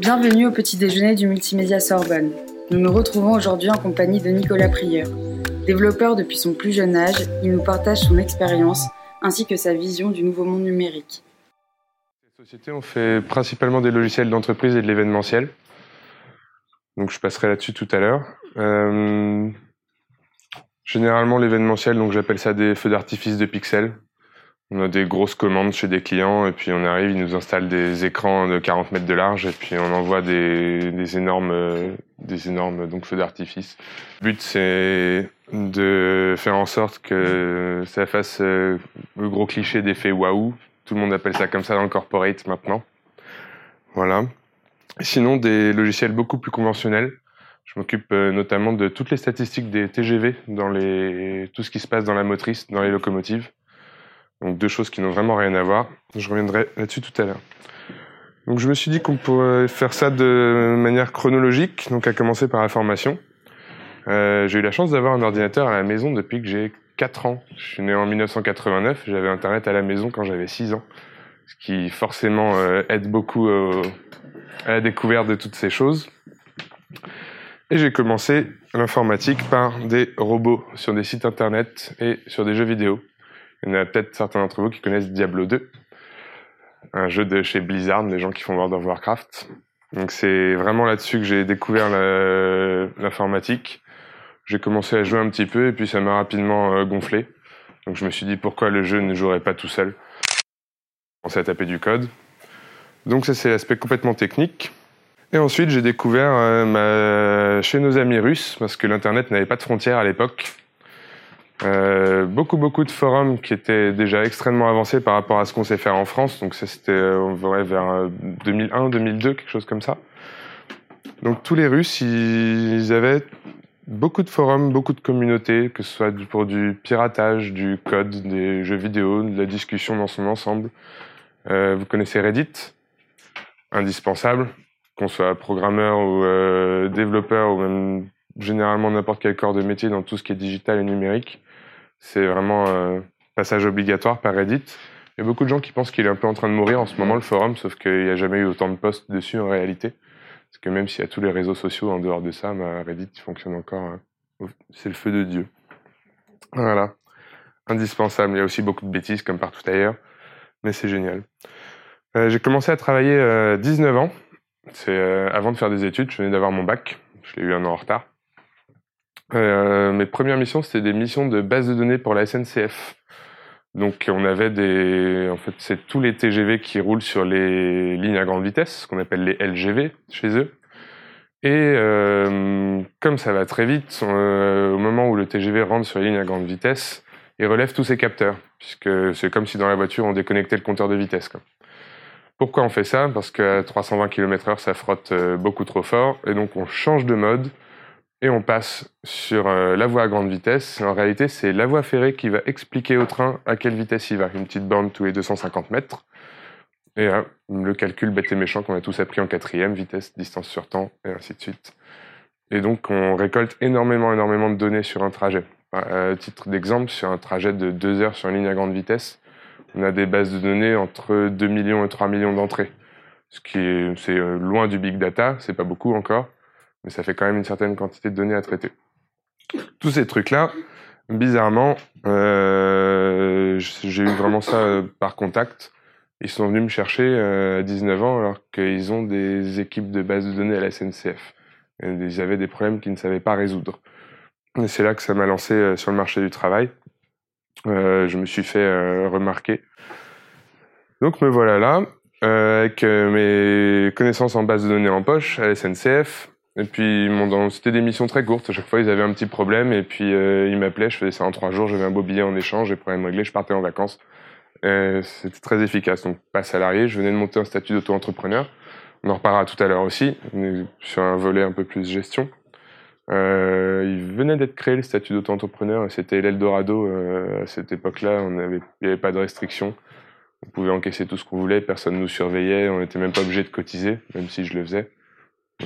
Bienvenue au petit déjeuner du Multimédia Sorbonne. Nous nous retrouvons aujourd'hui en compagnie de Nicolas Prieur. Développeur depuis son plus jeune âge, il nous partage son expérience ainsi que sa vision du nouveau monde numérique. Société, on fait principalement des logiciels d'entreprise et de l'événementiel. Donc je passerai là-dessus tout à l'heure. Euh, généralement l'événementiel, donc j'appelle ça des feux d'artifice de pixels. On a des grosses commandes chez des clients et puis on arrive, ils nous installent des écrans de 40 mètres de large et puis on envoie des, des énormes, des énormes donc feux d'artifice. Le but c'est de faire en sorte que ça fasse euh, le gros cliché d'effet waouh. Tout le monde appelle ça comme ça dans le corporate maintenant. Voilà. Sinon des logiciels beaucoup plus conventionnels. Je m'occupe euh, notamment de toutes les statistiques des TGV dans les tout ce qui se passe dans la motrice, dans les locomotives. Donc deux choses qui n'ont vraiment rien à voir. Je reviendrai là-dessus tout à l'heure. Donc je me suis dit qu'on pourrait faire ça de manière chronologique, donc à commencer par la formation. Euh, j'ai eu la chance d'avoir un ordinateur à la maison depuis que j'ai 4 ans. Je suis né en 1989, j'avais Internet à la maison quand j'avais 6 ans, ce qui forcément euh, aide beaucoup à la découverte de toutes ces choses. Et j'ai commencé l'informatique par des robots sur des sites Internet et sur des jeux vidéo. Il y en a peut-être certains d'entre vous qui connaissent Diablo 2, un jeu de chez Blizzard, les gens qui font World of Warcraft. Donc c'est vraiment là-dessus que j'ai découvert l'informatique. J'ai commencé à jouer un petit peu et puis ça m'a rapidement euh, gonflé. Donc je me suis dit pourquoi le jeu ne jouerait pas tout seul? J'ai commencé à taper du code. Donc ça c'est l'aspect complètement technique. Et ensuite j'ai découvert euh, ma... chez nos amis russes, parce que l'Internet n'avait pas de frontières à l'époque. Euh, beaucoup beaucoup de forums qui étaient déjà extrêmement avancés par rapport à ce qu'on sait faire en France. Donc ça c'était on vers 2001, 2002, quelque chose comme ça. Donc tous les Russes, ils avaient beaucoup de forums, beaucoup de communautés, que ce soit pour du piratage, du code, des jeux vidéo, de la discussion dans son ensemble. Euh, vous connaissez Reddit, indispensable, qu'on soit programmeur ou euh, développeur ou même généralement n'importe quel corps de métier dans tout ce qui est digital et numérique. C'est vraiment un passage obligatoire par Reddit. Il y a beaucoup de gens qui pensent qu'il est un peu en train de mourir en ce moment, le forum, sauf qu'il n'y a jamais eu autant de posts dessus en réalité. Parce que même s'il y a tous les réseaux sociaux en dehors de ça, bah, Reddit fonctionne encore. Hein. C'est le feu de Dieu. Voilà. Indispensable. Il y a aussi beaucoup de bêtises comme partout ailleurs. Mais c'est génial. Euh, j'ai commencé à travailler à 19 ans. C'est euh, avant de faire des études. Je venais d'avoir mon bac. Je l'ai eu un an en retard. Euh, mes premières missions, c'était des missions de base de données pour la SNCF. Donc on avait des, en fait, c'est tous les TGV qui roulent sur les lignes à grande vitesse, ce qu'on appelle les LGV chez eux. Et euh, comme ça va très vite, euh, au moment où le TGV rentre sur les lignes à grande vitesse, il relève tous ses capteurs, puisque c'est comme si dans la voiture on déconnectait le compteur de vitesse. Quoi. Pourquoi on fait ça? Parce qu'à 320 km/h, ça frotte beaucoup trop fort, et donc on change de mode et on passe sur euh, la voie à grande vitesse. En réalité, c'est la voie ferrée qui va expliquer au train à quelle vitesse il va. Une petite borne tous les 250 mètres. Et le calcul bête et méchant qu'on a tous appris en quatrième, vitesse, distance sur temps, et ainsi de suite. Et donc, on récolte énormément, énormément de données sur un trajet. À titre d'exemple, sur un trajet de 2 heures sur une ligne à grande vitesse, on a des bases de données entre 2 millions et 3 millions d'entrées. Ce qui est, c'est euh, loin du big data, c'est pas beaucoup encore, mais ça fait quand même une certaine quantité de données à traiter. Tous ces trucs-là, bizarrement, euh, j'ai eu vraiment ça euh, par contact. Ils sont venus me chercher euh, à 19 ans alors qu'ils ont des équipes de base de données à la SNCF. ils avaient des problèmes qu'ils ne savaient pas résoudre. Et c'est là que ça m'a lancé sur le marché du travail. Je me suis fait remarquer. Donc me voilà là, avec mes connaissances en base de données en poche à la SNCF, et puis, c'était des missions très courtes. À chaque fois, ils avaient un petit problème. Et puis, euh, ils m'appelaient. Je faisais ça en trois jours. J'avais un beau billet en échange. Et problème réglé, je partais en vacances. C'était très efficace. Donc, pas salarié. Je venais de monter un statut d'auto-entrepreneur. On en reparlera tout à l'heure aussi. Sur un volet un peu plus gestion. Euh, il venait d'être créé le statut d'auto-entrepreneur. C'était l'Eldorado. Euh, à cette époque-là, il n'y avait pas de restrictions. On pouvait encaisser tout ce qu'on voulait. Personne ne nous surveillait. On n'était même pas obligé de cotiser, même si je le faisais.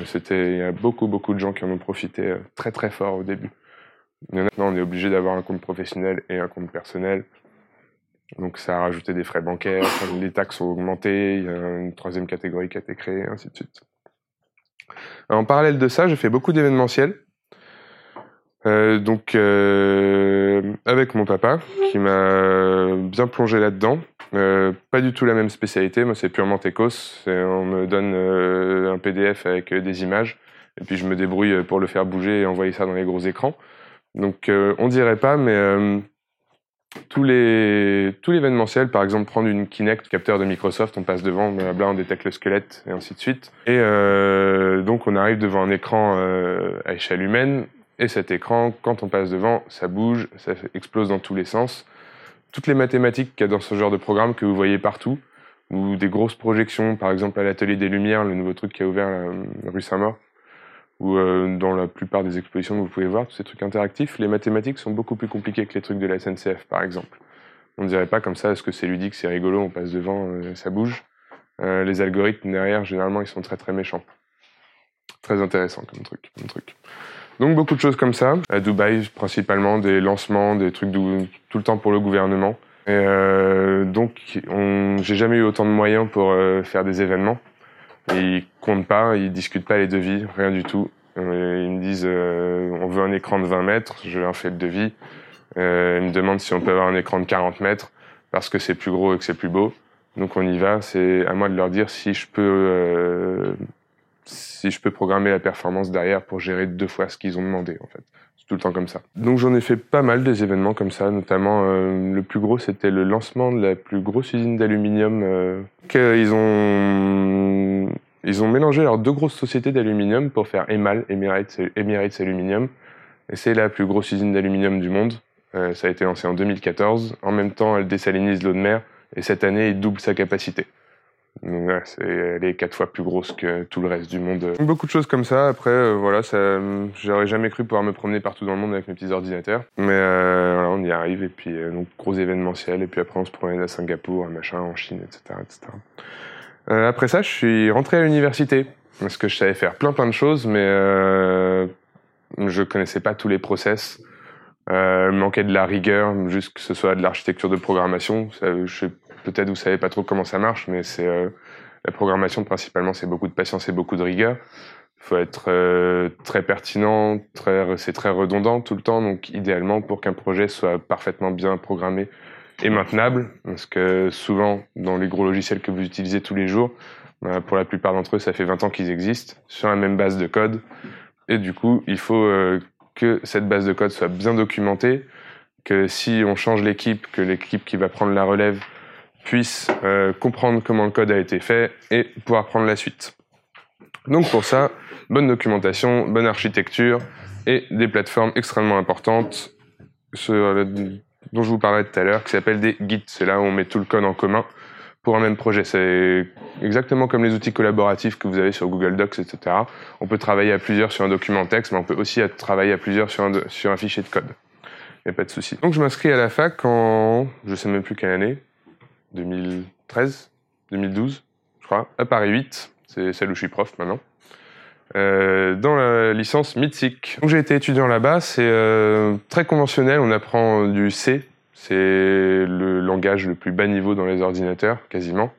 C'était, il y a beaucoup, beaucoup de gens qui en ont profité euh, très, très fort au début. Maintenant, on est obligé d'avoir un compte professionnel et un compte personnel. Donc, ça a rajouté des frais bancaires, les taxes ont augmenté, il y a une troisième catégorie qui a été créée, ainsi de suite. En parallèle de ça, j'ai fait beaucoup d'événementiels. Euh, donc euh, avec mon papa qui m'a bien plongé là-dedans. Euh, pas du tout la même spécialité, moi c'est purement techos. On me donne un PDF avec des images et puis je me débrouille pour le faire bouger et envoyer ça dans les gros écrans. Donc on dirait pas, mais tous tout l'événementiel, par exemple prendre une Kinect, capteur de Microsoft, on passe devant, blabla, on détecte le squelette et ainsi de suite. Et donc on arrive devant un écran à échelle humaine et cet écran, quand on passe devant, ça bouge, ça explose dans tous les sens. Toutes les mathématiques qu'il y a dans ce genre de programme que vous voyez partout, ou des grosses projections, par exemple à l'atelier des Lumières, le nouveau truc qui a ouvert la rue Saint-Maur, ou euh, dans la plupart des expositions que vous pouvez voir, tous ces trucs interactifs, les mathématiques sont beaucoup plus compliquées que les trucs de la SNCF, par exemple. On ne dirait pas comme ça, est-ce que c'est ludique, c'est rigolo, on passe devant, euh, ça bouge. Euh, les algorithmes derrière, généralement, ils sont très très méchants. Très intéressant comme truc. Comme truc. Donc beaucoup de choses comme ça. À Dubaï, principalement des lancements, des trucs tout le temps pour le gouvernement. Euh, donc, j'ai jamais eu autant de moyens pour euh, faire des événements. ils comptent pas, ils discutent pas les devis, rien du tout. Euh, ils me disent, on veut un écran de 20 mètres, je leur fais le devis. ils me demandent si on peut avoir un écran de 40 mètres parce que c'est plus gros et que c'est plus beau. Donc on y va. C'est à moi de leur dire si je peux si je peux programmer la performance derrière pour gérer deux fois ce qu'ils ont demandé en fait. C'est tout le temps comme ça. Donc j'en ai fait pas mal des événements comme ça, notamment euh, le plus gros c'était le lancement de la plus grosse usine d'aluminium euh, qu'ils ont ils ont mélangé leurs deux grosses sociétés d'aluminium pour faire Emal, Emirates, Aluminium. Et c'est la plus grosse usine d'aluminium du monde. Euh, ça a été lancé en 2014. En même temps, elle désalinise l'eau de mer et cette année, il double sa capacité. Elle est quatre fois plus grosse que tout le reste du monde. Beaucoup de choses comme ça. Après, euh, voilà, j'aurais jamais cru pouvoir me promener partout dans le monde avec mes petits ordinateurs. Mais euh, on y arrive. Et puis, euh, gros événementiel. Et puis après, on se promène à Singapour, machin, en Chine, etc. etc. après ça, je suis rentré à l'université. Parce que je savais faire plein plein de choses, mais je connaissais pas tous les process. Euh, manquait de la rigueur, juste que ce soit de l'architecture de programmation. Peut-être vous savez pas trop comment ça marche, mais c'est euh, la programmation principalement, c'est beaucoup de patience et beaucoup de rigueur. Il faut être euh, très pertinent, c'est très redondant tout le temps. Donc, idéalement, pour qu'un projet soit parfaitement bien programmé et maintenable, parce que souvent, dans les gros logiciels que vous utilisez tous les jours, bah, pour la plupart d'entre eux, ça fait 20 ans qu'ils existent sur la même base de code. Et du coup, il faut euh, que cette base de code soit bien documentée, que si on change l'équipe, que l'équipe qui va prendre la relève puisse euh, comprendre comment le code a été fait et pouvoir prendre la suite. Donc pour ça, bonne documentation, bonne architecture et des plateformes extrêmement importantes dont je vous parlais tout à l'heure, qui s'appellent des Git. C'est là où on met tout le code en commun pour un même projet. C'est exactement comme les outils collaboratifs que vous avez sur Google Docs, etc. On peut travailler à plusieurs sur un document texte, mais on peut aussi travailler à plusieurs sur un, sur un fichier de code. Il n'y a pas de souci. Donc je m'inscris à la fac en, je sais même plus quelle année, 2013, 2012, je crois, à Paris 8, c'est celle où je suis prof maintenant, euh, dans la licence MITSIC. Donc j'ai été étudiant là-bas, c'est euh, très conventionnel, on apprend du C, c'est le langage le plus bas niveau dans les ordinateurs, quasiment.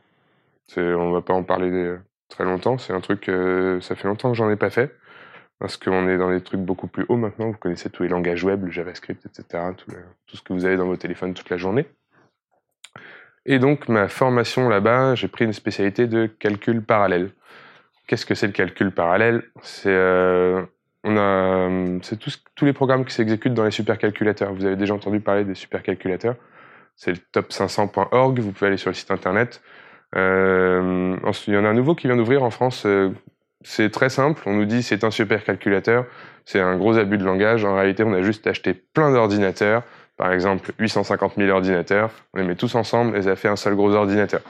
On va pas en parler très longtemps, c'est un truc, euh, ça fait longtemps que j'en ai pas fait, parce qu'on est dans des trucs beaucoup plus hauts maintenant, vous connaissez tous les langages web, le JavaScript, etc., tout, tout ce que vous avez dans vos téléphones toute la journée. Et donc, ma formation là-bas, j'ai pris une spécialité de calcul parallèle. Qu'est-ce que c'est le calcul parallèle? C'est euh, tous les programmes qui s'exécutent dans les supercalculateurs. Vous avez déjà entendu parler des supercalculateurs. C'est le top500.org. Vous pouvez aller sur le site internet. Euh, il y en a un nouveau qui vient d'ouvrir en France. Euh, c'est très simple. On nous dit c'est un supercalculateur. C'est un gros abus de langage. En réalité, on a juste acheté plein d'ordinateurs par exemple 850 000 ordinateurs, on les met tous ensemble et ça fait un seul gros ordinateur.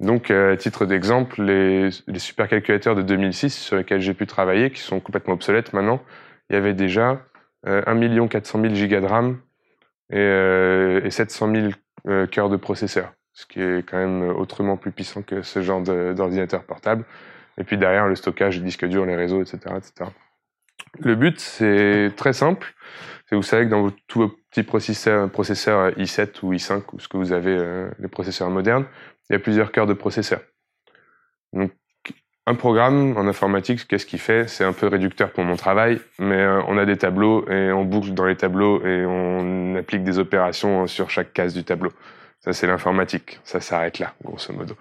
Donc, euh, à titre d'exemple, les, supercalculateurs de 2006 sur lesquels j'ai pu travailler, qui sont complètement obsolètes maintenant, il y avait déjà euh, 1 400 000 gigas de RAM et, euh, et 700 000 euh, cœurs de processeur, ce qui est quand même autrement plus puissant que ce genre d'ordinateur portable. Et puis derrière, le stockage, les disques durs, les réseaux, etc. etc. Le but, c'est très simple. Vous savez que dans tous vos petits processeurs, i7 ou i5 ou ce que vous avez, euh, les processeurs modernes, il y a plusieurs cœurs de processeurs. Donc, Un programme en informatique, qu'est-ce qu'il fait? C'est un peu réducteur pour mon travail, mais euh, on a des tableaux et on boucle dans les tableaux et on applique des opérations sur chaque case du tableau. Ça, c'est l'informatique. Ça s'arrête là, grosso modo.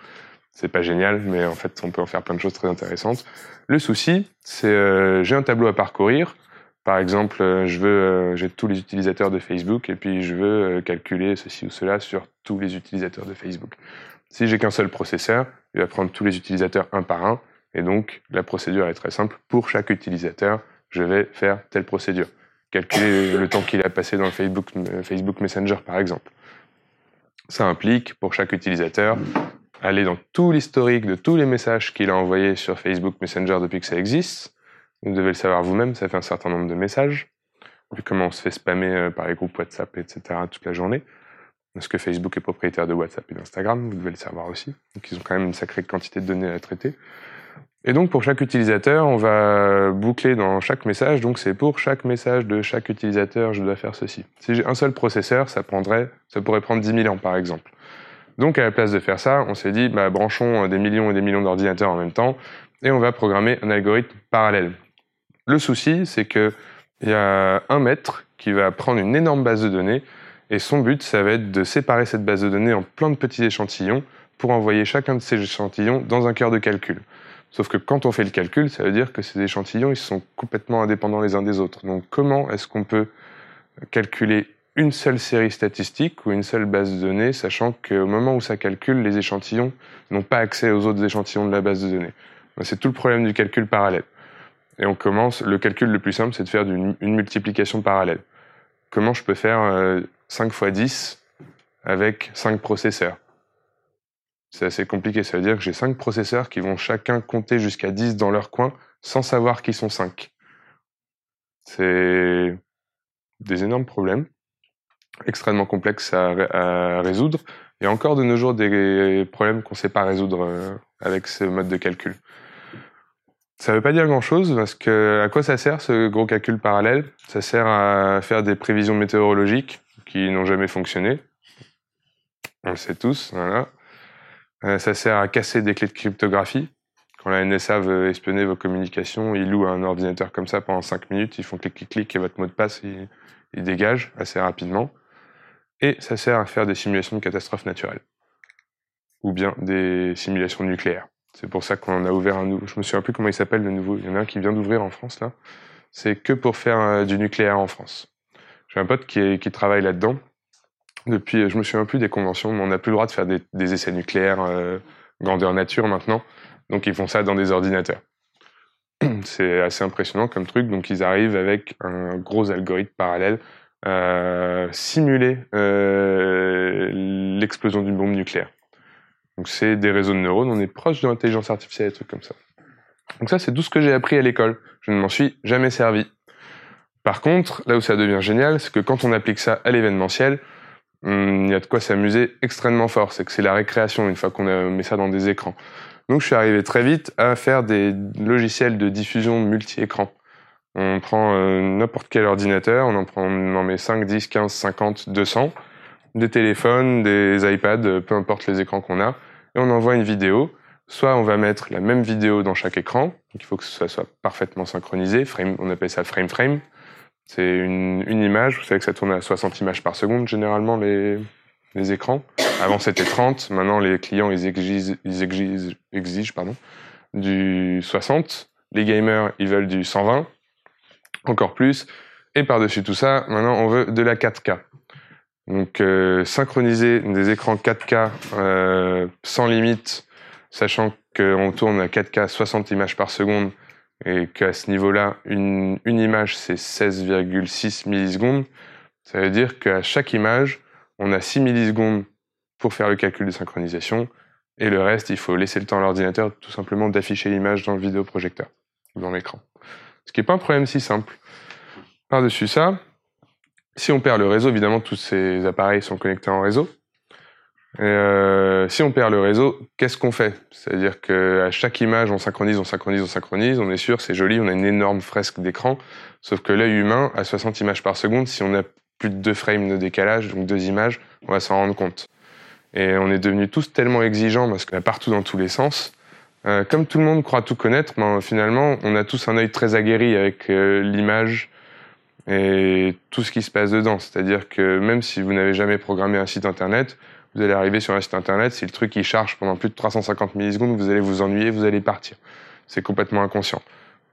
C'est pas génial, mais en fait, on peut en faire plein de choses très intéressantes. Le souci, c'est euh, j'ai un tableau à parcourir. Par exemple, euh, je veux, j'ai tous les utilisateurs de Facebook et puis je veux calculer ceci ou cela sur tous les utilisateurs de Facebook. Si j'ai qu'un seul processeur, il va prendre tous les utilisateurs un par un et donc, la procédure est très simple. Pour chaque utilisateur, je vais faire telle procédure. Calculer le temps qu'il a passé dans euh, Facebook Messenger, par exemple. Ça implique, pour chaque utilisateur, aller dans tout l'historique de tous les messages qu'il a envoyés sur Facebook Messenger depuis que ça existe. Vous devez le savoir vous-même, ça fait un certain nombre de messages. Vu comment on se fait spammer euh, par les groupes WhatsApp, etc. toute la journée. Parce que Facebook est propriétaire de WhatsApp et d'Instagram, vous devez le savoir aussi. Donc ils ont quand même une sacrée quantité de données à traiter. Et donc pour chaque utilisateur, on va boucler dans chaque message. Donc c'est pour chaque message de chaque utilisateur, je dois faire ceci. Si j'ai un seul processeur, ça prendrait, ça pourrait prendre 10 000 ans par exemple. Donc à la place de faire ça, on s'est dit, bah, branchons des millions et des millions d'ordinateurs en même temps et on va programmer un algorithme parallèle. Le souci, c'est que il y a un maître qui va prendre une énorme base de données et son but, ça va être de séparer cette base de données en plein de petits échantillons pour envoyer chacun de ces échantillons dans un cœur de calcul. Sauf que quand on fait le calcul, ça veut dire que ces échantillons, ils sont complètement indépendants les uns des autres. Donc comment est-ce qu'on peut calculer une seule série statistique ou une seule base de données, sachant qu'au moment où ça calcule, les échantillons n'ont pas accès aux autres échantillons de la base de données. C'est tout le problème du calcul parallèle. Et on commence, le calcul le plus simple, c'est de faire une, multiplication parallèle. Comment je peux faire 5 euh, fois 10 avec 5 processeurs? C'est assez compliqué. Ça veut dire que j'ai cinq processeurs qui vont chacun compter jusqu'à 10 dans leur coin sans savoir qu'ils sont 5. C'est des énormes problèmes, extrêmement complexes à, résoudre. Il y a encore de nos jours des problèmes qu'on ne sait pas résoudre euh, avec ce mode de calcul. Ça ne veut pas dire grand-chose parce que à quoi ça sert ce gros calcul parallèle? Ça sert à faire des prévisions météorologiques qui n'ont jamais fonctionné. On le sait tous. Euh, ça sert à casser des clés de cryptographie. Quand la NSA veut espionner vos communications, ils louent un ordinateur comme ça pendant 5 minutes, ils font clic clic clic et votre mot de passe il, il dégage assez rapidement. Et ça sert à faire des simulations de catastrophes naturelles ou bien des simulations nucléaires. C'est pour ça qu'on a ouvert un nouveau. Je me souviens plus comment il s'appelle le nouveau. Il y en a un qui vient d'ouvrir en France là. C'est que pour faire euh, du nucléaire en France. J'ai un pote qui, travaille là-dedans depuis, je me souviens plus des conventions, mais on n'a plus le droit de faire des, essais nucléaires euh, grandeur nature maintenant. Donc ils font ça dans des ordinateurs. C'est assez impressionnant comme truc. Donc ils arrivent avec un gros algorithme parallèle simuler euh, l'explosion d'une bombe nucléaire. Donc c'est des réseaux de neurones. On est proche de l'intelligence artificielle et des trucs comme ça. Donc ça c'est tout ce que j'ai appris à l'école. Je ne m'en suis jamais servi. Par contre, là où ça devient génial, c'est que quand on applique ça à l'événementiel, Hum, il y a de quoi s'amuser extrêmement fort. C'est que c'est la récréation une fois qu'on mis ça dans des écrans. Donc je suis arrivé très vite à faire des logiciels de diffusion multi-écran. On prend euh, n'importe quel ordinateur, on en prend, on en met 5, 10, 15, 50, 200, des téléphones, des iPads, peu importe les écrans qu'on a, et on envoie une vidéo. Soit on va mettre la même vidéo dans chaque écran, donc il faut que ça soit parfaitement synchronisé, frame, on appelle ça frame frame. C'est une, image, vous savez que ça tourne à 60 images par seconde généralement les, les écrans. Avant c'était 30, maintenant les clients ils exigent, du 60. Les gamers ils veulent du 120, encore plus. Et par-dessus tout ça, maintenant on veut de la 4K. Donc euh, synchroniser des écrans 4K euh, sans limite, sachant qu'on tourne à 4K 60 images par seconde et qu'à ce niveau-là, une, une image, c'est 16,6 millisecondes, ça veut dire qu'à chaque image, on a 6 millisecondes pour faire le calcul de synchronisation, et le reste, il faut laisser le temps à l'ordinateur tout simplement d'afficher l'image dans le vidéoprojecteur, dans l'écran. Ce qui n'est pas un problème si simple. Par-dessus ça, si on perd le réseau, évidemment, tous ces appareils sont connectés en réseau. Euh, si on perd le réseau, qu'est-ce qu'on fait? C'est-à-dire qu'à chaque image, on synchronise, on synchronise, on synchronise, on est sûr, c'est joli, on a une énorme fresque d'écran, sauf que l'œil humain, à 60 images par seconde, si on a plus de deux frames de décalage, donc deux images, on va s'en rendre compte. Et on est devenus tous tellement exigeants, parce que partout dans tous les sens, Euh, comme tout le monde croit tout connaître, ben, finalement, on a tous un œil très aguerri avec euh, l'image et tout ce qui se passe dedans. C'est-à-dire que même si vous n'avez jamais programmé un site internet, vous allez arriver sur un site internet, si le truc il charge pendant plus de 350 millisecondes, vous allez vous ennuyer, vous allez partir. C'est complètement inconscient.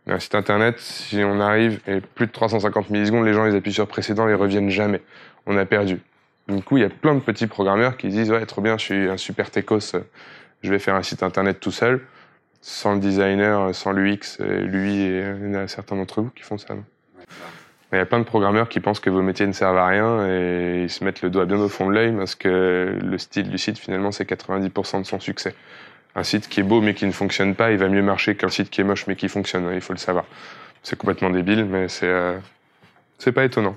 Un site internet, si on arrive et plus de 350 millisecondes, les gens ils appuient sur précédent et reviennent jamais. On a perdu. Du coup, il y a plein de petits programmeurs qui disent ouais trop bien, je suis un super techos, je vais faire un site internet tout seul sans le designer, sans l'UX, lui et il y en a certains d'entre vous qui font ça. il y a plein de programmeurs qui pensent que vos métiers ne servent à rien et ils se mettent le doigt bien au fond de l'œil parce que le style du site, finalement, c'est 90% de son succès. Un site qui est beau mais qui ne fonctionne pas, il va mieux marcher qu'un site qui est moche mais qui fonctionne, il faut le savoir. C'est complètement débile, mais c'est euh, pas étonnant.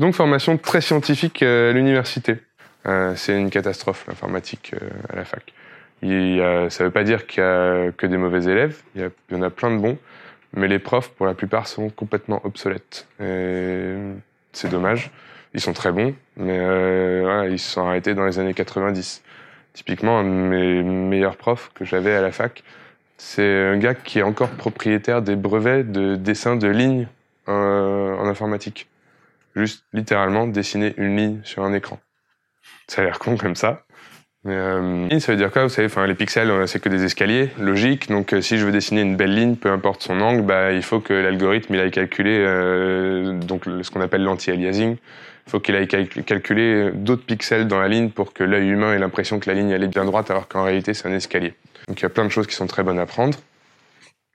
Donc, formation très scientifique euh, à l'université. Euh, c'est une catastrophe, l'informatique à la fac. Ça ne veut pas dire qu'il y a que des mauvais élèves, il y, en a plein de bons, mais les profs, pour la plupart, sont complètement obsolètes. C'est dommage. Ils sont très bons, mais euh, ils se sont arrêtés dans les années 90. Typiquement, un de mes meilleurs profs que j'avais à la fac, c'est un gars qui est encore propriétaire des brevets de dessin de ligne euh, en informatique. Juste littéralement dessiner une ligne sur un écran. Ça a l'air con comme ça, mais euh, ça veut dire quoi Vous savez, enfin, les pixels, euh, c'est que des escaliers, logique. Donc, euh, si je veux dessiner une belle ligne, peu importe son angle, bah, il faut que l'algorithme il aille calculer euh, donc ce qu'on appelle l'anti-aliasing. Il faut qu'il aille calculer d'autres pixels dans la ligne pour que l'œil humain ait l'impression que la ligne elle est bien droite, alors qu'en réalité c'est un escalier. Donc, il y a plein de choses qui sont très bonnes à prendre.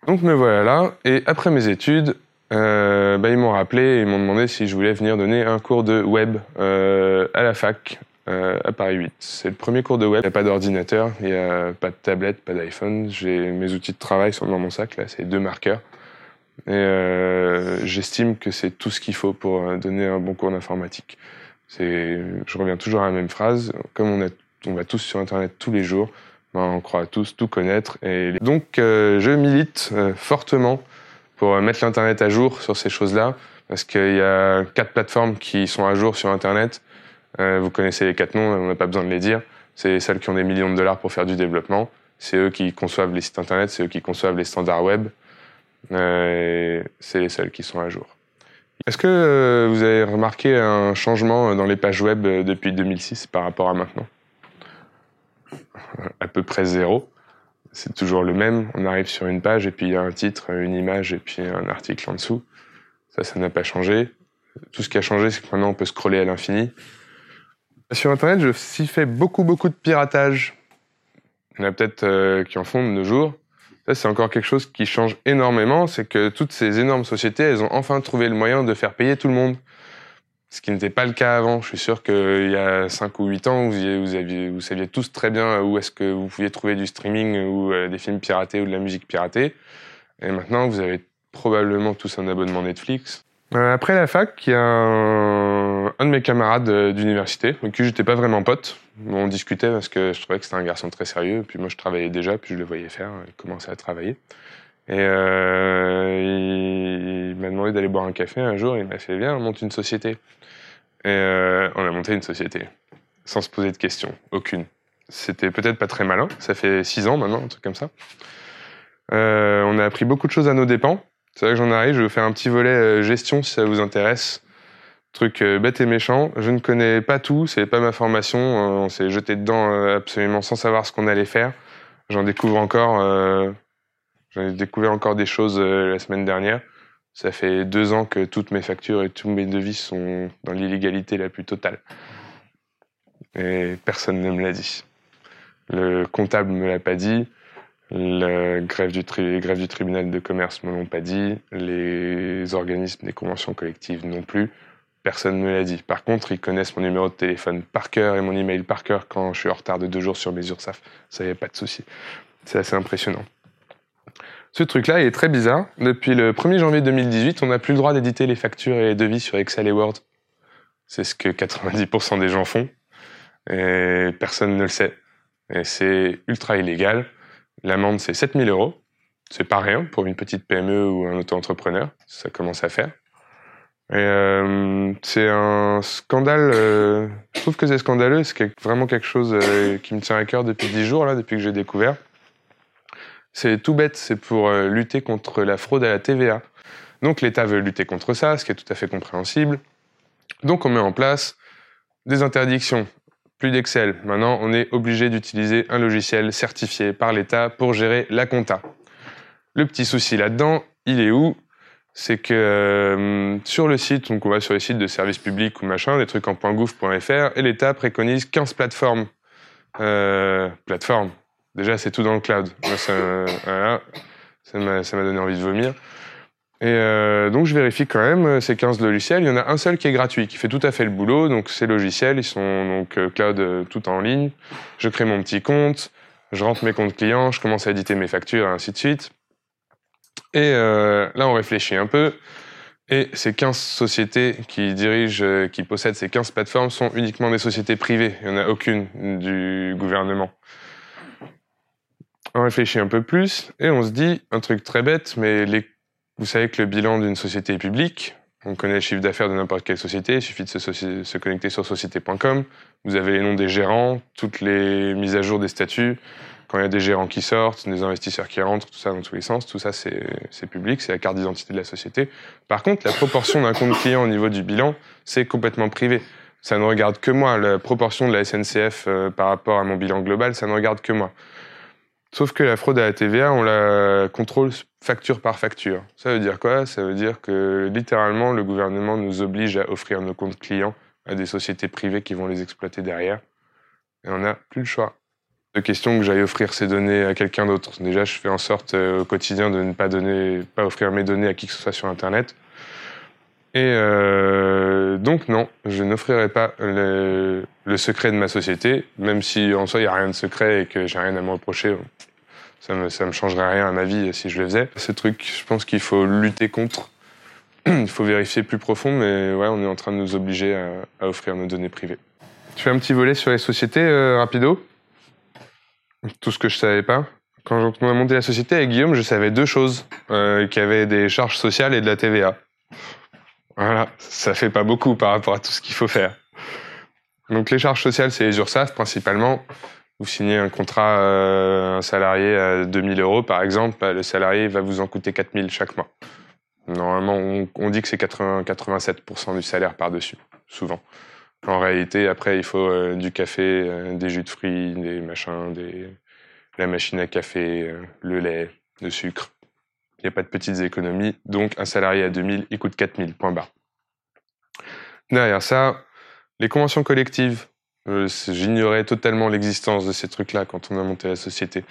Donc, me voilà là. Et après mes études, bah, ils m'ont rappelé et ils m'ont demandé si je voulais venir donner un cours de web à la fac euh, à Paris 8. C'est le premier cours de web. Il n'y a pas d'ordinateur, il n'y a pas de tablette, pas d'iPhone. J'ai mes outils de travail sont dans mon sac, là, c'est deux marqueurs. Et euh, j'estime que c'est tout ce qu'il faut pour euh, donner un bon cours d'informatique. Je reviens toujours à la même phrase. Comme on, va tous sur Internet tous les jours, ben, on croit tous tout connaître. Et donc, je milite fortement pour mettre l'Internet à jour sur ces choses-là, parce qu'il y a quatre plateformes qui sont à jour sur Internet. Euh, vous connaissez les quatre noms, on n'a pas besoin de les dire. C'est celles qui ont des millions de dollars pour faire du développement. C'est eux qui conçoivent les sites internet, c'est eux qui conçoivent les standards web. Euh, c'est les seules qui sont à jour. Est-ce que euh, vous avez remarqué un changement dans les pages web depuis 2006 par rapport à maintenant? À peu près zéro. C'est toujours le même. On arrive sur une page et puis il y a un titre, une image et puis un article en dessous. Ça, ça n'a pas changé. Tout ce qui a changé, c'est que maintenant on peut scroller à l'infini. Sur Internet, je s'y fais beaucoup, beaucoup de piratage. Il y en a peut-être euh, qui en font de nos jours. C'est encore quelque chose qui change énormément, c'est que toutes ces énormes sociétés, elles ont enfin trouvé le moyen de faire payer tout le monde. Ce qui n'était pas le cas avant. Je suis sûr qu'il y a 5 ou 8 ans, vous saviez tous très bien où est-ce que vous pouviez trouver du streaming ou euh, des films piratés ou de la musique piratée. Et maintenant, vous avez probablement tous un abonnement Netflix. Euh, après la fac, il y a un, un de mes camarades euh, d'université, avec qui j'étais pas vraiment pote. On discutait parce que je trouvais que c'était un garçon très sérieux. Puis moi, je travaillais déjà, puis je le voyais faire. Il commençait à travailler. Et euh, il, m'a demandé d'aller boire un café un jour. Il m'a fait Viens, on monte une société. Et euh, on a monté une société, sans se poser de questions, aucune. C'était peut-être pas très malin. Ça fait six ans maintenant, un truc comme ça. Euh, on a appris beaucoup de choses à nos dépens. C'est vrai que j'en arrive, je vais faire un petit volet euh, gestion si ça vous intéresse. Truc euh, bête et méchant. Je ne connais pas tout, c'est pas ma formation. Euh, on s'est jeté dedans absolument sans savoir ce qu'on allait faire. J'en découvre encore. J'en ai découvert encore des choses la semaine dernière. Ça fait deux ans que toutes mes factures et tous mes devis sont dans l'illégalité la plus totale. Et personne ne me l'a dit. Le comptable me l'a pas dit. La grève du, du tribunal de commerce ne me l'ont pas dit. Les organismes des conventions collectives non plus. Personne ne me l'a dit. Par contre, ils connaissent mon numéro de téléphone par cœur et mon email par cœur quand je suis en retard de deux jours sur mes URSAF. Ça y a pas de souci. C'est assez impressionnant. Ce truc-là est très bizarre. Depuis le 1er janvier 2018, on n'a plus le droit d'éditer les factures et les devis sur Excel et Word. C'est ce que 90% des gens font. Et personne ne le sait. Et c'est ultra illégal. L'amende, c'est 7000 euros. C'est pas rien pour une petite PME ou un auto-entrepreneur. Ça commence à faire. Euh, c'est un scandale. Euh, je trouve que c'est scandaleux. C'est vraiment quelque chose euh, qui me tient à cœur depuis 10 jours, là, depuis que j'ai découvert. C'est tout bête, c'est pour lutter contre la fraude à la TVA. Donc l'État veut lutter contre ça, ce qui est tout à fait compréhensible. Donc on met en place des interdictions. Plus d'Excel. Maintenant, on est obligé d'utiliser un logiciel certifié par l'État pour gérer la compta. Le petit souci là-dedans, il est où? C'est que euh, sur le site, donc on va sur les sites de services publics ou machin, des trucs en .gouv.fr, et l'État préconise 15 plateformes. Euh, plateformes. Déjà, c'est tout dans le cloud. Ça, voilà, ça m'a donné envie de vomir. Et euh, donc je vérifie quand même euh, ces 15 logiciels. Il y en a un seul qui est gratuit, qui fait tout à fait le boulot. Donc ces logiciels, ils sont donc euh, cloud tout en ligne. Je crée mon petit compte, je rentre mes comptes clients, je commence à éditer mes factures, et ainsi de suite. Et là, on réfléchit un peu. Et ces 15 sociétés qui dirigent, qui possèdent ces 15 plateformes sont uniquement des sociétés privées. Il n'y en a aucune du gouvernement. On réfléchit un peu plus et on se dit un truc très bête, mais les vous savez que le bilan d'une société est public. On connaît le chiffre d'affaires de n'importe quelle société. Il suffit de se, connecter sur société.com. Vous avez les noms des gérants, toutes les mises à jour des statuts. Quand il y a des gérants qui sortent, des investisseurs qui rentrent, tout ça dans tous les sens, tout ça c'est public, c'est la carte d'identité de la société. Par contre, la proportion d'un compte client au niveau du bilan, c'est complètement privé. Ça ne regarde que moi. La proportion de la SNCF euh, par rapport à mon bilan global, ça ne regarde que moi. Sauf que la fraude à la TVA, on la contrôle facture par facture. Ça veut dire quoi? Ça veut dire que littéralement, le gouvernement nous oblige à offrir nos comptes clients à des sociétés privées qui vont les exploiter derrière. Et on n'a plus le choix. De question que j'aille offrir ces données à quelqu'un d'autre. Déjà, je fais en sorte euh, au quotidien de ne pas, donner, pas offrir mes données à qui que ce soit sur Internet. Et euh, donc non, je n'offrirai pas le, secret de ma société, même si en soi il n'y a rien de secret et que j'ai rien à me reprocher. Ça me, me changerait rien à ma vie si je le faisais. Ce truc, je pense qu'il faut lutter contre. Il faut vérifier plus profond, mais ouais, on est en train de nous obliger à, offrir nos données privées. Je fais un petit volet sur les sociétés, euh, rapido? Tout ce que je savais pas. Quand on a monté la société avec Guillaume, je savais deux choses. Euh, qu'il y avait des charges sociales et de la TVA. Voilà, ça fait pas beaucoup par rapport à tout ce qu'il faut faire. Donc les charges sociales, c'est les URSAF principalement. Vous signez un contrat, euh, un salarié à 2000 euros par exemple, bah, le salarié va vous en coûter 4000 chaque mois. Normalement, on, dit que c'est 87% du salaire par-dessus, souvent. En réalité, après, il faut euh, du café, euh, des jus de fruits, des machins, des... la machine à café, le lait, le sucre. Il n'y a pas de petites économies. Donc, un salarié à 2000, il coûte 4000, point barre. Derrière ça, les conventions collectives. Euh, j'ignorais totalement l'existence de ces trucs-là quand on a monté la société.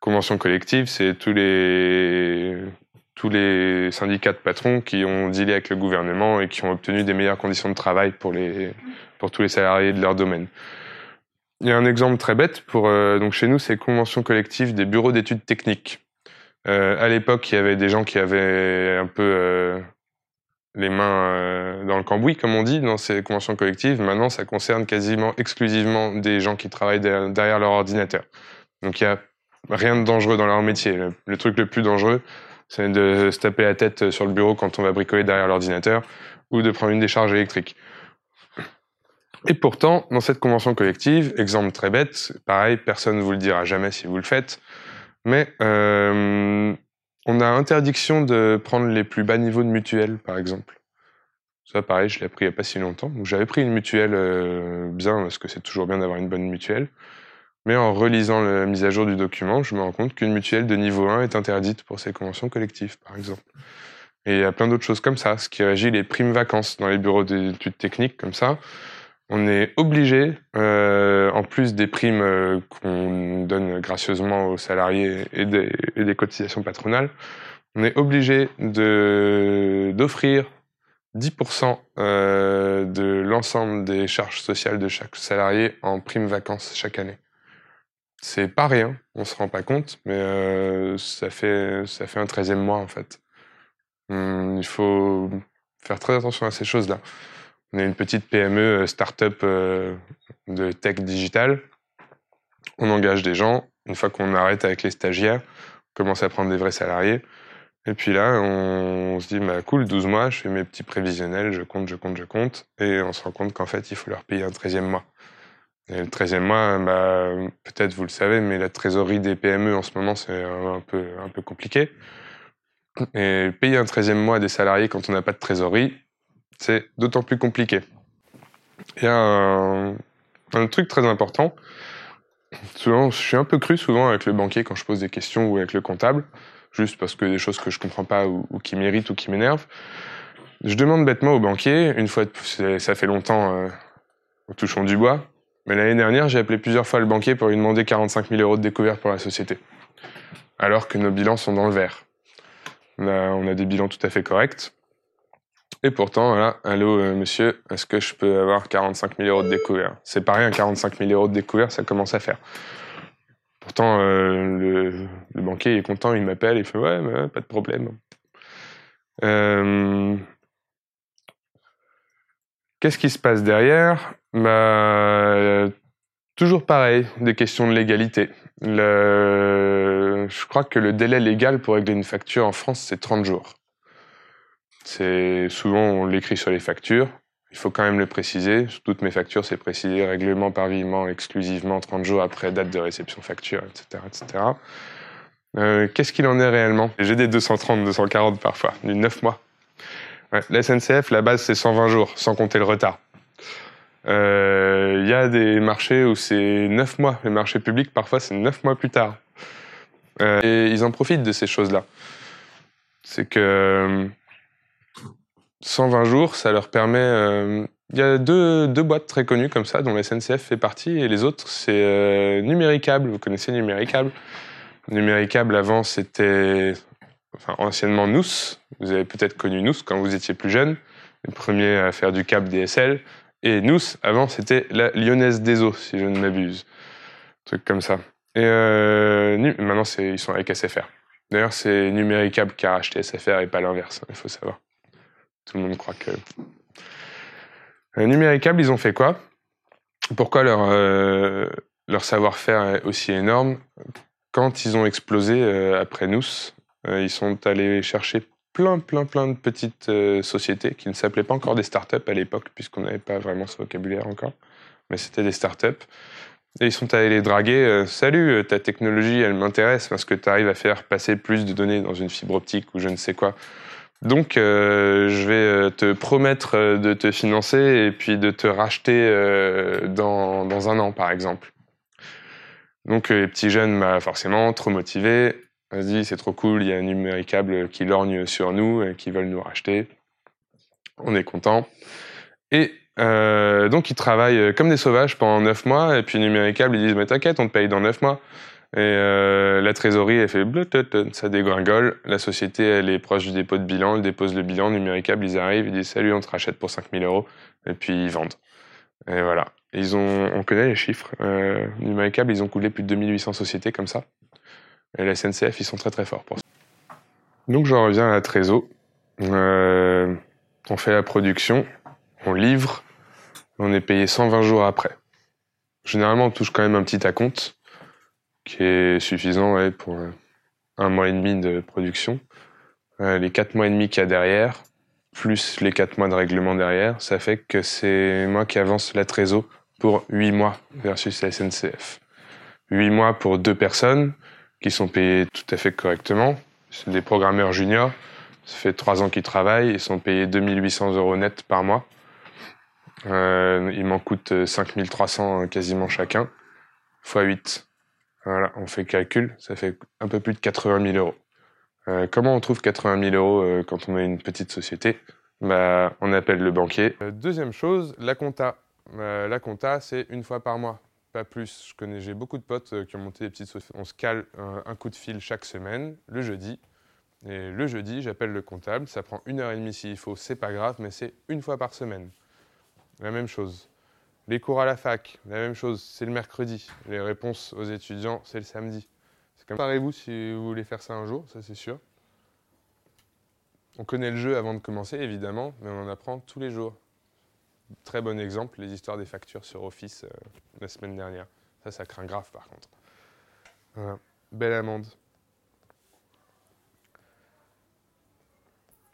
Convention collective, c'est tous les, syndicats de patrons qui ont dealé avec le gouvernement et qui ont obtenu des meilleures conditions de travail pour, les, pour tous les salariés de leur domaine. Il y a un exemple très bête pour euh, donc chez nous, c'est convention collective des bureaux d'études techniques. Euh, à l'époque, il y avait des gens qui avaient un peu euh, les mains euh, dans le cambouis, comme on dit, dans ces conventions collectives. Maintenant, ça concerne quasiment exclusivement des gens qui travaillent derrière, leur ordinateur. Donc, il n'y a rien de dangereux dans leur métier. Le, truc le plus dangereux, c'est de se taper la tête sur le bureau quand on va bricoler derrière l'ordinateur ou de prendre une décharge électrique. Et pourtant, dans cette convention collective, exemple très bête, pareil, personne ne vous le dira jamais si vous le faites, mais euh, on a interdiction de prendre les plus bas niveaux de mutuelle, par exemple. Ça, pareil, je l'ai appris il n'y a pas si longtemps. J'avais pris une mutuelle euh, bien, parce que c'est toujours bien d'avoir une bonne mutuelle. Mais en relisant la mise à jour du document, je me rends compte qu'une mutuelle de niveau 1 est interdite pour ces conventions collectives, par exemple. Et il y a plein d'autres choses comme ça, ce qui régit les primes vacances dans les bureaux d'études techniques, comme ça on est obligé, euh, en plus des primes euh, qu'on donne gracieusement aux salariés et des, cotisations patronales, on est obligé d'offrir 10% euh, de l'ensemble des charges sociales de chaque salarié en primes vacances chaque année. C'est pas rien, on se rend pas compte, mais ça fait ça fait un 13e mois en fait. Hum, il faut faire très attention à ces choses-là. On est une petite PME euh, start-up euh, de tech digital. On engage des gens. Une fois qu'on arrête avec les stagiaires, on commence à prendre des vrais salariés. Et puis là, on, se dit, bah, cool, 12 mois, je fais mes petits prévisionnels, je compte, je compte, je compte. Et on se rend compte qu'en fait, il faut leur payer un 13e mois. Et le 13e mois, bah, peut-être vous le savez, mais la trésorerie des PME en ce moment, c'est un peu, un peu compliqué. Et payer un 13e mois des salariés quand on n'a pas de trésorerie, c'est d'autant plus compliqué. Il y a un, truc très important. Souvent, je suis un peu cru souvent avec le banquier quand je pose des questions ou avec le comptable, juste parce que des choses que je comprends pas ou, qui m'irritent ou qui m'énervent. Je demande bêtement au banquier, une fois, ça fait longtemps, euh, au touchant du bois, mais l'année dernière, j'ai appelé plusieurs fois le banquier pour lui demander 45 000 euros de découvert pour la société. Alors que nos bilans sont dans le vert. On a, des bilans tout à fait corrects. Et pourtant, voilà, allô euh, monsieur, est-ce que je peux avoir 45 000 euros de découvert? C'est pas rien, 45 000 euros de découvert, ça commence à faire. Pourtant, euh, le, banquier est content, il m'appelle, il fait ouais, pas de problème. Euh, Qu'est-ce qui se passe derrière? Bah, Toujours pareil, des questions de légalité. Je crois que le délai légal pour régler une facture en France, c'est 30 jours. C'est Souvent, on l'écrit sur les factures. Il faut quand même le préciser. Sur toutes mes factures, c'est précisé règlement par virement exclusivement 30 jours après date de réception facture, etc. etc. Euh, Qu'est-ce qu'il en est réellement? J'ai des 230, 240 parfois, du 9 mois. La SNCF, la base, c'est 120 jours, sans compter le retard. Il euh, y a des marchés où c'est 9 mois. Les marchés publics, parfois, c'est 9 mois plus tard. Euh, et ils en profitent de ces choses-là. C'est que 120 jours, ça leur permet... Euh, il y a deux, deux, boîtes très connues comme ça, dont la SNCF fait partie, et les autres, c'est Numéricable. Vous connaissez Numéricable? Numéricable, avant, c'était enfin, anciennement Nous. Vous avez peut-être connu Nous quand vous étiez plus jeune, le premier à faire du câble DSL. Et Nous, avant, c'était la Lyonnaise des Eaux, si je ne m'abuse. Un truc comme ça. Et euh, maintenant, ils sont avec SFR. D'ailleurs, c'est Numéricable qui a racheté SFR et pas l'inverse, il faut savoir. Tout le monde croit que. Numéricable, ils ont fait quoi? Pourquoi leur, euh, leur savoir-faire est aussi énorme? Quand ils ont explosé euh, après Nous, euh, ils sont allés chercher plein, plein, plein de petites sociétés qui ne s'appelaient pas encore des startups à l'époque, puisqu'on n'avait pas vraiment ce vocabulaire encore, mais c'était des startups. Et ils sont allés les draguer. Salut, ta technologie, elle m'intéresse parce que tu arrives à faire passer plus de données dans une fibre optique ou je ne sais quoi. Donc, je vais te promettre de te financer et puis de te racheter dans, dans, un an, par exemple. Donc, les petits jeunes, bah, forcément, trop motivés, on se c'est trop cool, il y a un numéricable qui lorgne sur nous et qui veulent nous racheter. On est content. Et euh, donc, ils travaillent comme des sauvages pendant 9 mois. Et puis, numéricable, ils disent, mais t'inquiète, on te paye dans 9 mois. Et euh, la trésorerie, elle fait ça dégringole. La société, elle est proche du dépôt de bilan. Elle dépose le bilan. Numéricable, ils arrivent, ils disent, salut, on te rachète pour 5000 euros. Et puis, ils vendent. Et voilà. Ils ont, on connaît les chiffres. Euh, numéricable, ils ont coulé plus de 2800 sociétés comme ça. Et la SNCF, ils sont très très forts pour ça. Donc j'en reviens à la Trésor. Euh, on fait la production, on livre, on est payé 120 jours après. Généralement, on touche quand même un petit acompte qui est suffisant pour un mois et demi de production. Euh, les quatre mois et demi qu'il y a derrière, plus les quatre mois de règlement derrière, ça fait que c'est moi qui avance la Trésor pour 8 mois versus la SNCF. 8 mois pour deux personnes, qui sont payés tout à fait correctement. C'est des programmeurs juniors. Ça fait trois ans qu'ils travaillent. Ils sont payés 2800 euros net par mois. Euh, il m'en coûte 5300 quasiment chacun, x 8. Voilà, on fait calcul, ça fait un peu plus de 80 000 euros. Euh, comment on trouve 80 000 euros euh, quand on est une petite société? Bah, On appelle le banquier. Euh, deuxième chose, la compta. La compta, c'est une fois par mois pas plus. Je connais, j'ai beaucoup de potes qui ont monté des petites sociétés. On se cale un, coup de fil chaque semaine, le jeudi. Et le jeudi, j'appelle le comptable. Ça prend une heure et demie s'il faut, c'est pas grave, mais c'est une fois par semaine. La même chose. Les cours à la fac, la même chose, c'est le mercredi. Les réponses aux étudiants, c'est le samedi. C'est comme Parlez-vous si vous voulez faire ça un jour, ça c'est sûr. On connaît le jeu avant de commencer, évidemment, mais on en apprend tous les jours. Très bon exemple, les histoires des factures sur Office euh, la semaine dernière. Ça, ça craint grave par contre. Belle amende.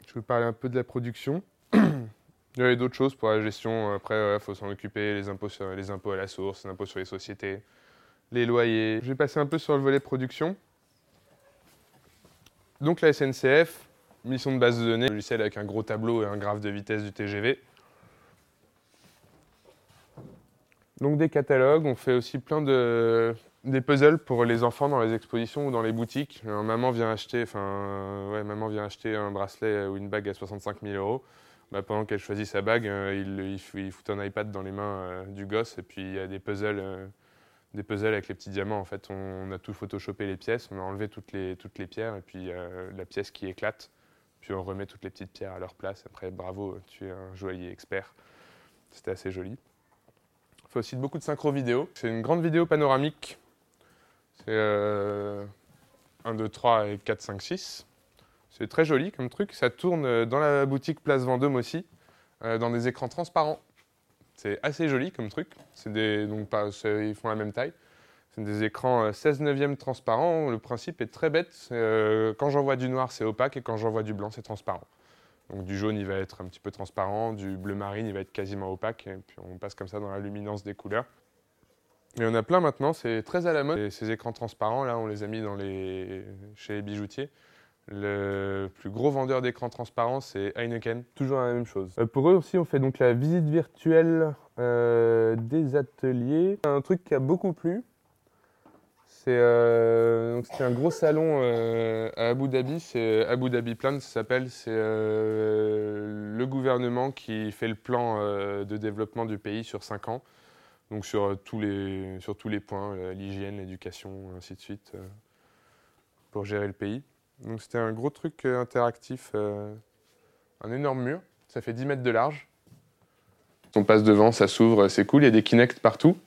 Je vais parler un peu de la production. Il y avait d'autres choses pour la gestion. Après, il faut s'en occuper, les impôts, les impôts à la source, les impôts sur les sociétés, les loyers. Je vais passer un peu sur le volet production. Donc la SNCF, mission de base de données, logiciel avec un gros tableau et un graphe de vitesse du TGV. Donc des catalogues, on fait aussi plein de des puzzles pour les enfants dans les expositions ou dans les boutiques. maman vient acheter, enfin ouais, maman vient acheter un bracelet ou une bague à 65 000 euros. Bah, pendant qu'elle choisit sa bague, euh, il, fout un iPad dans les mains euh, du gosse et puis il y a des puzzles euh, des puzzles avec les petits diamants. En fait, on, a tout photoshopé les pièces, on a enlevé toutes les, toutes les pierres et puis la pièce qui éclate. Puis on remet toutes les petites pierres à leur place. Après, bravo, tu es un joaillier expert. C'était assez joli. Il faut aussi beaucoup de synchro vidéo. C'est une grande vidéo panoramique. C'est 1, 2, 3 et 4, 5, 6. C'est très joli comme truc. Ça tourne dans la boutique Place Vendôme aussi, euh, dans des écrans transparents. C'est assez joli comme truc. Des, donc ils font la même taille. C'est des écrans 16 euh, neuvième transparents. Le principe est très bête. Euh, quand j'envoie du noir, c'est opaque et quand j'envoie du blanc, c'est transparent. Donc du jaune, il va être un petit peu transparent, du bleu marine, il va être quasiment opaque. Et puis on passe comme ça dans la luminance des couleurs. Et on a plein maintenant, c'est très à la mode. ces écrans transparents, là, on les a mis dans les... chez les bijoutiers. Le plus gros vendeur d'écrans transparents, c'est Heineken. Toujours la même chose. Euh, pour eux aussi, on fait donc la visite virtuelle euh, des ateliers. Un truc qui a beaucoup plu, c'est euh, un gros salon à Abu Dhabi. C'est Abu Dhabi Plan, ça s'appelle. C'est le gouvernement qui fait le plan de développement du pays sur 5 ans. Donc sur tous les points, l'hygiène, l'éducation, ainsi de suite, pour gérer le pays. Donc c'était un gros truc euh, interactif, euh, un énorme mur. Ça fait 10 mètres de large. On passe devant, ça s'ouvre, c'est cool. Il y a des Kinect partout.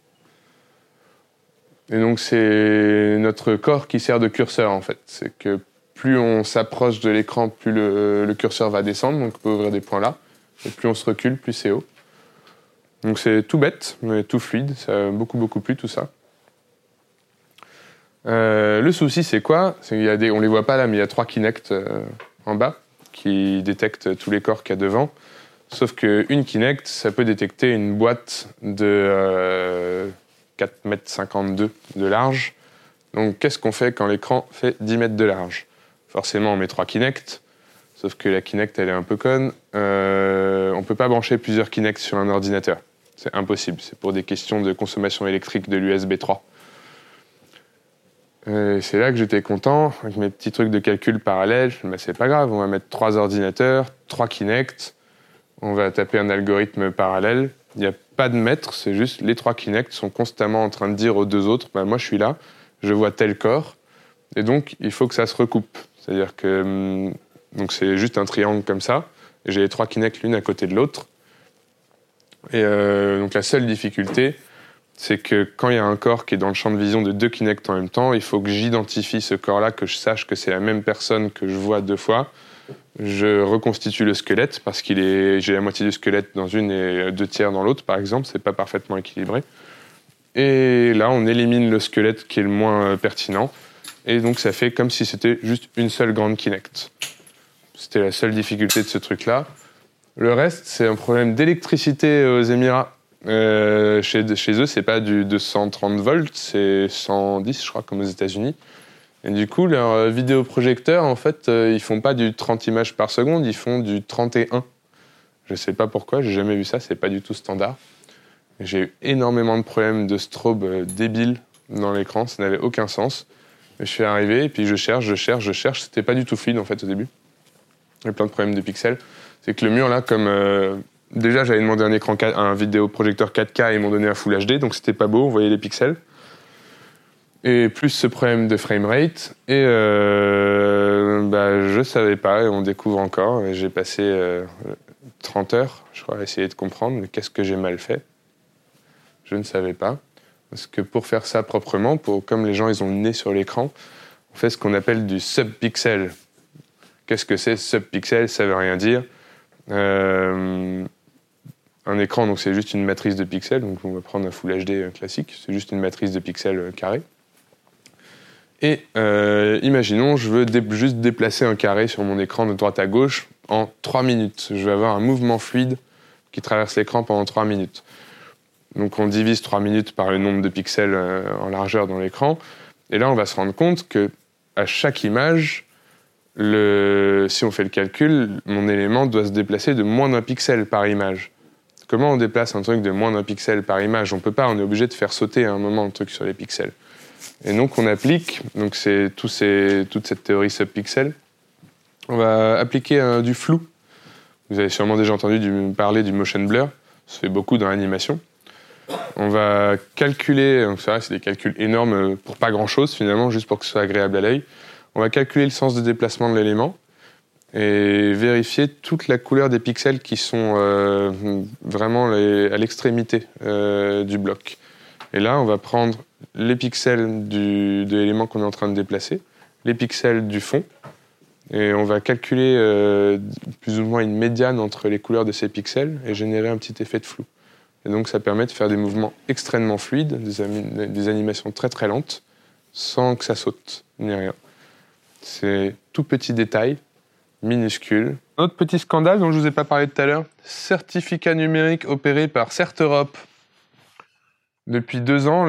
Et donc c'est notre corps qui sert de curseur en fait. C'est que plus on s'approche de l'écran, plus le, curseur va descendre. Donc on peut ouvrir des points là. Et plus on se recule, plus c'est haut. Donc c'est tout bête, mais tout fluide. Ça a beaucoup beaucoup plu tout ça. Euh, le souci, c'est quoi? C'est y a des, On les voit pas là, mais il y a trois Kinect euh, en bas qui détectent tous les corps qu'il y a devant. Sauf qu'une Kinect, ça peut détecter une boîte de euh, 4,52 m de large. Donc qu'est-ce qu'on fait quand l'écran fait 10 mètres de large? Forcément, on met trois Kinect. Sauf que la Kinect, elle est un peu conne. Euh, on ne peut pas brancher plusieurs Kinect sur un ordinateur. C'est impossible. C'est pour des questions de consommation électrique de l'USB 3 c'est là que j'étais content, avec mes petits trucs de calcul parallèles. Mais c'est pas grave, on va mettre trois ordinateurs, trois Kinect, on va taper un algorithme parallèle. Il n'y a pas de maître, c'est juste les trois Kinect sont constamment en train de dire aux deux autres bah, Moi, je suis là, je vois tel corps, et donc il faut que ça se recoupe. C'est-à-dire que hum, donc c'est juste un triangle comme ça, et j'ai les trois Kinect l'une à côté de l'autre. Et euh, donc la seule difficulté, c'est que quand il y a un corps qui est dans le champ de vision de deux Kinect en même temps, il faut que j'identifie ce corps-là, que je sache que c'est la même personne que je vois deux fois. Je reconstitue le squelette parce qu'il est, j'ai la moitié du squelette dans une et deux tiers dans l'autre, par exemple. C'est pas parfaitement équilibré. Et là, on élimine le squelette qui est le moins euh, pertinent. Et donc, ça fait comme si c'était juste une seule grande Kinect. C'était la seule difficulté de ce truc-là. Le reste, c'est un problème d'électricité aux Émirats euh, chez, eux, c'est pas du 230 volts, c'est 110, je crois, comme aux États-Unis. Et du coup, leurs euh, vidéoprojecteurs, en fait, euh, ils font pas du 30 images par seconde, ils font du 31. Je sais pas pourquoi, j'ai jamais vu ça, c'est pas du tout standard. J'ai eu énormément de problèmes de strobe débiles dans l'écran, ça n'avait aucun sens. je suis arrivé, et puis je cherche, je cherche, je cherche, c'était pas du tout fluide en fait au début. Il y a plein de problèmes de pixels. C'est que le mur là, comme Déjà, j'avais demandé un écran, un vidéoprojecteur 4K et ils m'ont donné un Full HD, donc c'était pas beau, on voyait les pixels. Et plus ce problème de framerate. Et euh, bah, je savais pas, et on découvre encore. J'ai passé 30 euh, heures, je crois, à essayer de comprendre, qu'est-ce que j'ai mal fait? Je ne savais pas. Parce que pour faire ça proprement, comme les gens ils ont le nez sur l'écran, on fait ce qu'on appelle du subpixel. Qu'est-ce que c'est subpixel? Ça veut rien dire. Euh, un écran, donc c'est juste une matrice de pixels. Donc on va prendre un Full HD euh, classique, c'est juste une matrice de pixels euh, carré. Et euh, imaginons, je veux juste déplacer un carré sur mon écran de droite à gauche en 3 minutes. Je vais avoir un mouvement fluide qui traverse l'écran pendant 3 minutes. Donc on divise 3 minutes par le nombre de pixels en largeur dans l'écran. Et là, on va se rendre compte que à chaque image, si on fait le calcul, mon élément doit se déplacer de moins d'un pixel par image. Comment on déplace un truc de moins d'un pixel par image? On peut pas, on est obligé de faire sauter à un moment le truc sur les pixels. Et donc on applique, donc c'est toute cette théorie subpixel, on va appliquer du flou. Vous avez sûrement déjà entendu parler du motion blur, ça fait beaucoup dans l'animation. On va calculer, donc c'est vrai, c'est des calculs énormes pour pas grand chose finalement, juste pour que ce soit agréable à l'œil. On va calculer le sens de déplacement de l'élément et vérifier toute la couleur des pixels qui sont euh, vraiment à l'extrémité euh, du bloc. Et là, on va prendre les pixels de l'élément qu'on est en train de déplacer, les pixels du fond, et on va calculer euh, plus ou moins une médiane entre les couleurs de ces pixels et générer un petit effet de flou. Et donc ça permet de faire des mouvements extrêmement fluides, des, des animations très très lentes, sans que ça saute ni rien. C'est tout petit détail, minuscule. Autre petit scandale dont je ne vous ai pas parlé tout à l'heure, certificat numérique opéré par CertEurope. Depuis deux ans,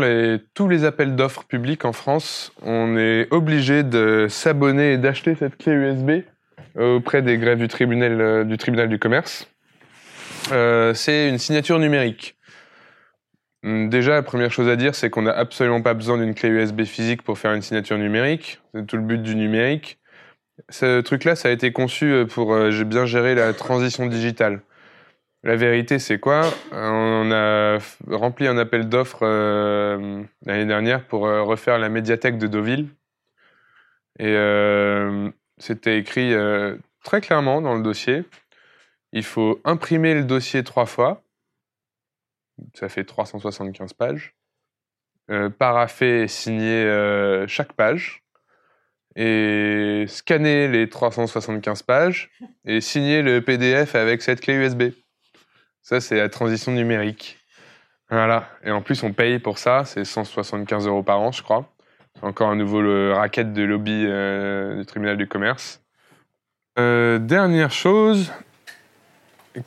tous les appels d'offres publics en France, on est obligé de s'abonner et d'acheter cette clé USB auprès des grèves du tribunal euh, du, commerce. Euh, c'est une signature numérique. Déjà, la première chose à dire, c'est qu'on n'a absolument pas besoin d'une clé USB physique pour faire une signature numérique. C'est tout le but du numérique. Ce truc-là, ça a été conçu euh, pour euh, bien gérer la transition digitale. La vérité, c'est quoi? On a rempli un appel d'offres euh, l'année dernière pour refaire la médiathèque de Deauville. Et c'était écrit très clairement dans le dossier. Il faut imprimer le dossier trois fois. Ça fait 375 pages. paraffer et signer chaque page et scanner les 375 pages et signer le PDF avec cette clé USB. Ça, c'est la transition numérique. Voilà. Et en plus, on paye pour ça. C'est 175 euros par an, je crois. Encore un nouveau racket de lobby euh, du tribunal du commerce. Euh, dernière chose,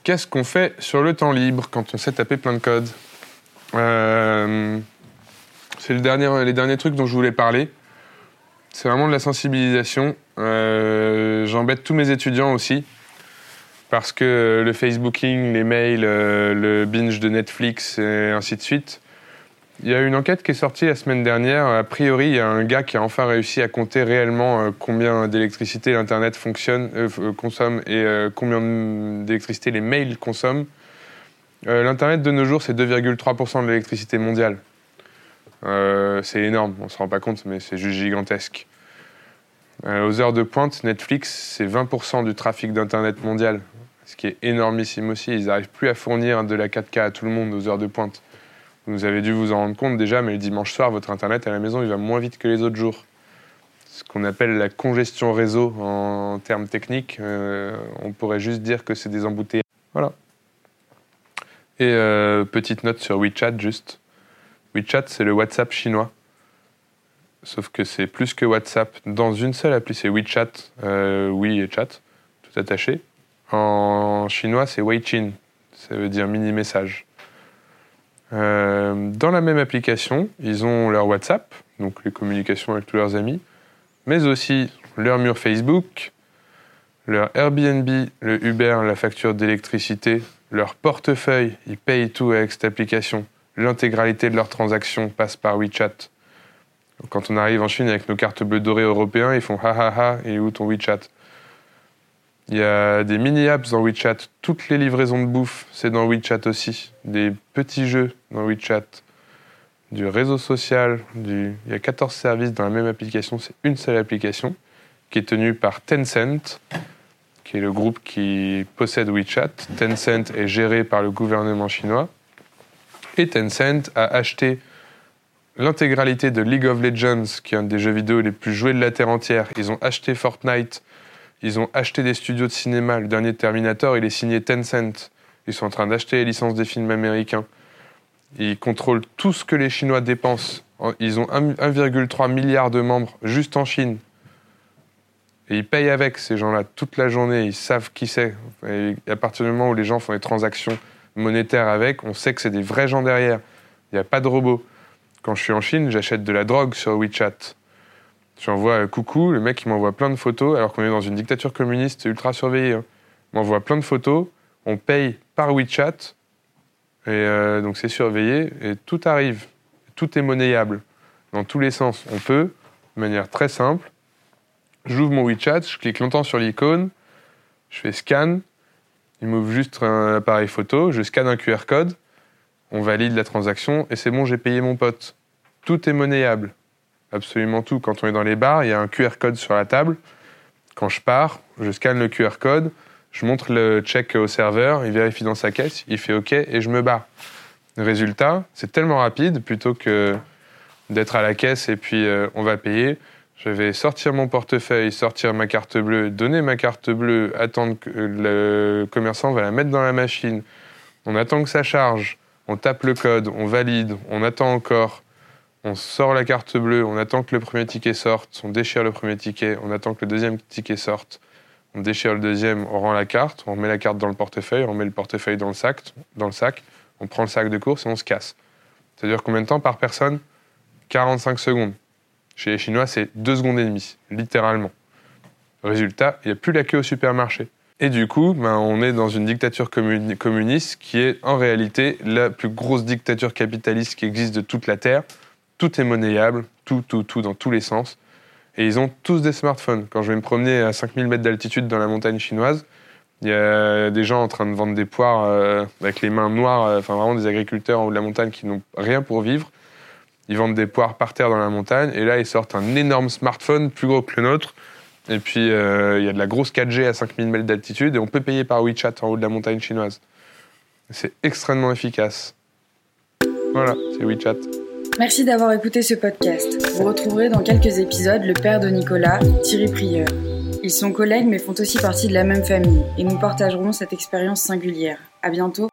qu'est-ce qu'on fait sur le temps libre quand on sait taper plein de codes? Euh, C'est le dernier, les derniers trucs dont je voulais parler. C'est vraiment de la sensibilisation. Euh, j'embête tous mes étudiants aussi. Parce que le Facebooking, les mails, euh, le binge de Netflix et ainsi de suite. Il y a une enquête qui est sortie la semaine dernière. A priori, il y a un gars qui a enfin réussi à compter réellement euh, combien d'électricité l'Internet consomme et combien d'électricité les mails consomment. L'Internet de nos jours, c'est 2,3% de l'électricité mondiale. Euh, c'est énorme, on se rend pas compte, mais c'est juste gigantesque. Euh, aux heures de pointe, Netflix, c'est 20% du trafic d'Internet mondial, ce qui est énormissime aussi. Ils n'arrivent plus à fournir de la 4K à tout le monde aux heures de pointe. Vous avez dû vous en rendre compte déjà, mais le dimanche soir, votre Internet à la maison, il va moins vite que les autres jours. Ce qu'on appelle la congestion réseau en, termes techniques, euh, on pourrait juste dire que c'est des embouteillages. Voilà. Et petite note sur WeChat, juste. WeChat, c'est le WhatsApp chinois. Sauf que c'est plus que WhatsApp dans une seule appli, c'est WeChat, euh, oui et chat, tout attaché. En chinois, c'est Weichin, ça veut dire mini message. Euh, dans la même application, ils ont leur WhatsApp, donc les communications avec tous leurs amis, mais aussi leur mur Facebook, leur Airbnb, le Uber, la facture d'électricité, leur portefeuille, ils payent tout avec cette application l'intégralité de leurs transactions passe par WeChat. Quand on arrive en Chine avec nos cartes bleues dorées européens, ils font ha ha ha, et où ton WeChat? Il y a des mini-apps dans WeChat. Toutes les livraisons de bouffe, c'est dans WeChat aussi. Des petits jeux dans WeChat. Du réseau social. Il y a 14 services dans la même application. C'est une seule application qui est tenue par Tencent, qui est le groupe qui possède WeChat. Tencent est géré par le gouvernement chinois. Tencent a acheté l'intégralité de League of Legends, qui est un des jeux vidéo les plus joués de la Terre entière. Ils ont acheté Fortnite, ils ont acheté des studios de cinéma. Le dernier Terminator, il est signé Tencent. Ils sont en train d'acheter les licences des films américains. Ils contrôlent tout ce que les Chinois dépensent. Ils ont 1,3 milliard de membres juste en Chine. Et ils payent avec ces gens-là toute la journée. Ils savent qui c'est. Et à partir du moment où les gens font des transactions monétaire avec, on sait que c'est des vrais gens derrière. Il n'y a pas de robots. Quand je suis en Chine, j'achète de la drogue sur WeChat. J'envoie coucou, le mec il m'envoie plein de photos, alors qu'on est dans une dictature communiste ultra surveillée. Hein. Il m'envoie plein de photos, on paye par WeChat, et euh, donc c'est surveillé, et tout arrive. Tout est monnayable, dans tous les sens. On peut, de manière très simple, j'ouvre mon WeChat, je clique longtemps sur l'icône, je fais scan, il m'ouvre juste un appareil photo, je scanne un QR code, on valide la transaction, et c'est bon, j'ai payé mon pote. Tout est monnayable absolument tout. Quand on est dans les bars, il y a un QR code sur la table. Quand je pars, je scanne le QR code, je montre le check au serveur, il vérifie dans sa caisse, il fait OK et je me barre. Résultat, c'est tellement rapide, plutôt que d'être à la caisse et puis euh, on va payer, je vais sortir mon portefeuille, sortir ma carte bleue, donner ma carte bleue, attendre que le commerçant va la mettre dans la machine. On attend que ça charge, on tape le code, on valide, on attend encore on sort la carte bleue, on attend que le premier ticket sorte, on déchire le premier ticket, on attend que le deuxième ticket sorte, on déchire le deuxième, on rend la carte, on met la carte dans le portefeuille, on met le portefeuille dans le sac, dans le sac on prend le sac de course et on se casse. Dure combien de temps par personne? 45 secondes. Chez les Chinois, c'est 2 secondes et demie, littéralement. Résultat, il n'y a plus la queue au supermarché. Et du coup, ben, on est dans une dictature communiste qui est en réalité la plus grosse dictature capitaliste qui existe de toute la Terre tout est monnayable, tout, tout, tout, dans tous les sens. Et ils ont tous des smartphones. Quand je vais me promener à 5000 mètres d'altitude dans la montagne chinoise, il y a des gens en train de vendre des poires euh, avec les mains noires, euh, enfin vraiment des agriculteurs en haut de la montagne qui n'ont rien pour vivre. Ils vendent des poires par terre dans la montagne et là ils sortent un énorme smartphone plus gros que le nôtre. Et puis euh, il y a de la grosse 4G à 5000 mètres d'altitude et on peut payer par WeChat en haut de la montagne chinoise. C'est extrêmement efficace. Voilà, c'est WeChat. Merci d'avoir écouté ce podcast. Vous retrouverez dans quelques épisodes le père de Nicolas, Thierry Prieur. Ils sont collègues mais font aussi partie de la même famille et nous partagerons cette expérience singulière. À bientôt.